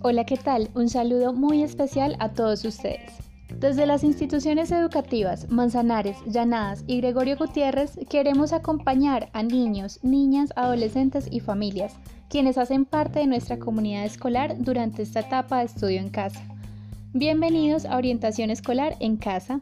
Hola, ¿qué tal? Un saludo muy especial a todos ustedes. Desde las instituciones educativas Manzanares, Llanadas y Gregorio Gutiérrez queremos acompañar a niños, niñas, adolescentes y familias, quienes hacen parte de nuestra comunidad escolar durante esta etapa de estudio en casa. Bienvenidos a Orientación Escolar en Casa.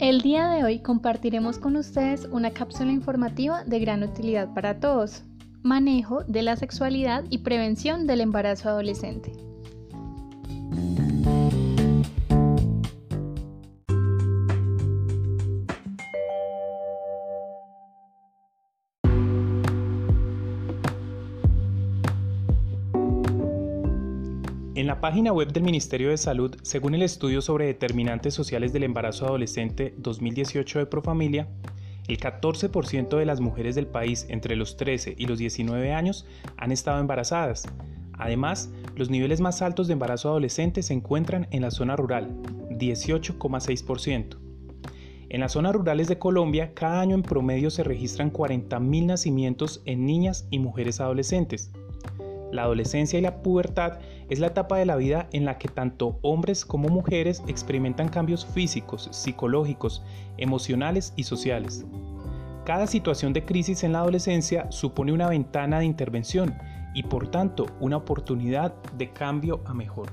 El día de hoy compartiremos con ustedes una cápsula informativa de gran utilidad para todos, manejo de la sexualidad y prevención del embarazo adolescente. En la página web del Ministerio de Salud, según el estudio sobre determinantes sociales del embarazo adolescente 2018 de Profamilia, el 14% de las mujeres del país entre los 13 y los 19 años han estado embarazadas. Además, los niveles más altos de embarazo adolescente se encuentran en la zona rural, 18,6%. En las zonas rurales de Colombia, cada año en promedio se registran 40.000 nacimientos en niñas y mujeres adolescentes. La adolescencia y la pubertad es la etapa de la vida en la que tanto hombres como mujeres experimentan cambios físicos, psicológicos, emocionales y sociales. Cada situación de crisis en la adolescencia supone una ventana de intervención y por tanto una oportunidad de cambio a mejor.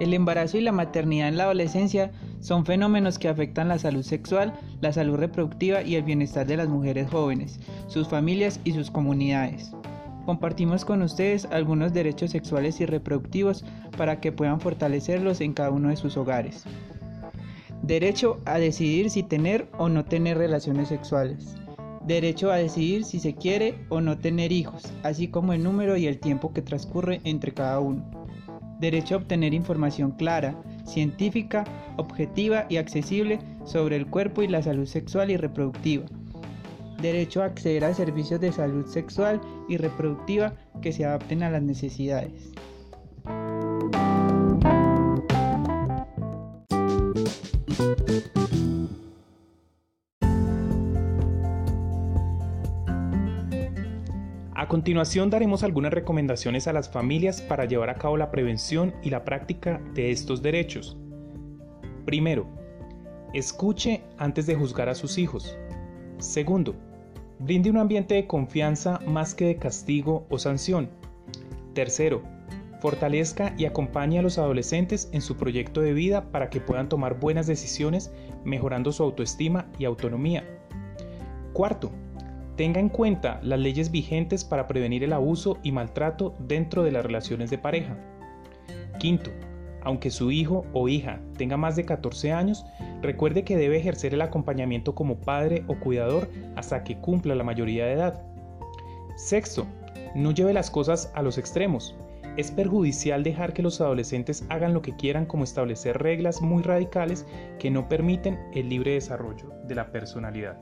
El embarazo y la maternidad en la adolescencia son fenómenos que afectan la salud sexual, la salud reproductiva y el bienestar de las mujeres jóvenes, sus familias y sus comunidades. Compartimos con ustedes algunos derechos sexuales y reproductivos para que puedan fortalecerlos en cada uno de sus hogares. Derecho a decidir si tener o no tener relaciones sexuales. Derecho a decidir si se quiere o no tener hijos, así como el número y el tiempo que transcurre entre cada uno. Derecho a obtener información clara, científica, objetiva y accesible sobre el cuerpo y la salud sexual y reproductiva. Derecho a acceder a servicios de salud sexual y reproductiva que se adapten a las necesidades. A continuación daremos algunas recomendaciones a las familias para llevar a cabo la prevención y la práctica de estos derechos. Primero, escuche antes de juzgar a sus hijos. Segundo, brinde un ambiente de confianza más que de castigo o sanción. Tercero, fortalezca y acompañe a los adolescentes en su proyecto de vida para que puedan tomar buenas decisiones mejorando su autoestima y autonomía. Cuarto, Tenga en cuenta las leyes vigentes para prevenir el abuso y maltrato dentro de las relaciones de pareja. Quinto, aunque su hijo o hija tenga más de 14 años, recuerde que debe ejercer el acompañamiento como padre o cuidador hasta que cumpla la mayoría de edad. Sexto, no lleve las cosas a los extremos. Es perjudicial dejar que los adolescentes hagan lo que quieran como establecer reglas muy radicales que no permiten el libre desarrollo de la personalidad.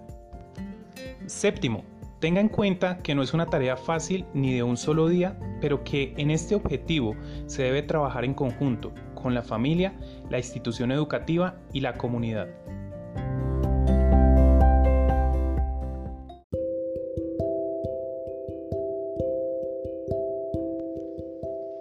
Séptimo, tenga en cuenta que no es una tarea fácil ni de un solo día, pero que en este objetivo se debe trabajar en conjunto con la familia, la institución educativa y la comunidad.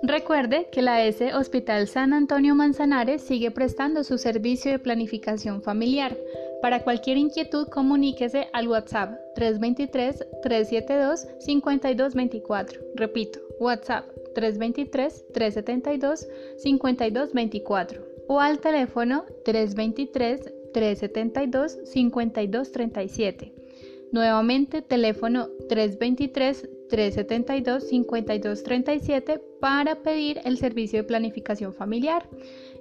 Recuerde que la S Hospital San Antonio Manzanares sigue prestando su servicio de planificación familiar. Para cualquier inquietud, comuníquese al WhatsApp 323-372-5224. Repito, WhatsApp 323-372-5224 o al teléfono 323-372-5237. Nuevamente, teléfono 323-372-5237 para pedir el servicio de planificación familiar.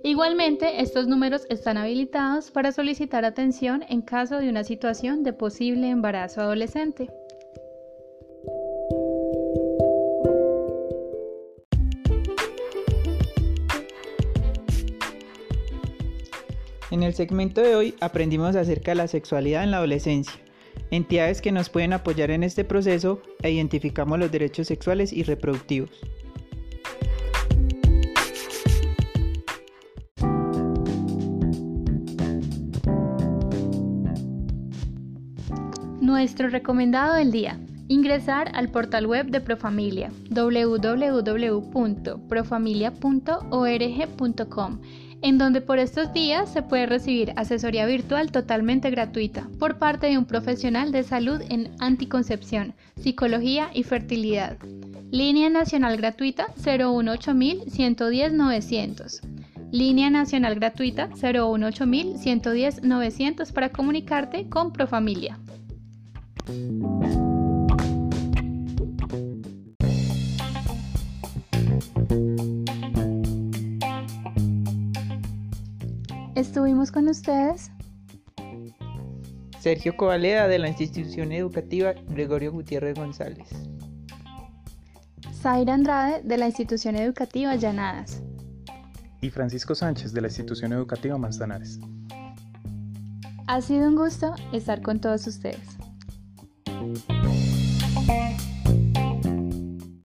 Igualmente, estos números están habilitados para solicitar atención en caso de una situación de posible embarazo adolescente. En el segmento de hoy aprendimos acerca de la sexualidad en la adolescencia, entidades que nos pueden apoyar en este proceso e identificamos los derechos sexuales y reproductivos. Nuestro recomendado del día. Ingresar al portal web de Profamilia www.profamilia.org.com en donde por estos días se puede recibir asesoría virtual totalmente gratuita por parte de un profesional de salud en anticoncepción, psicología y fertilidad. Línea Nacional Gratuita 018 110 900. Línea Nacional Gratuita 018 110 900 para comunicarte con Profamilia. Estuvimos con ustedes Sergio Covaleda de la institución educativa Gregorio Gutiérrez González. Zaira Andrade de la institución educativa Llanadas. Y Francisco Sánchez de la institución educativa Manzanares. Ha sido un gusto estar con todos ustedes. Thank you.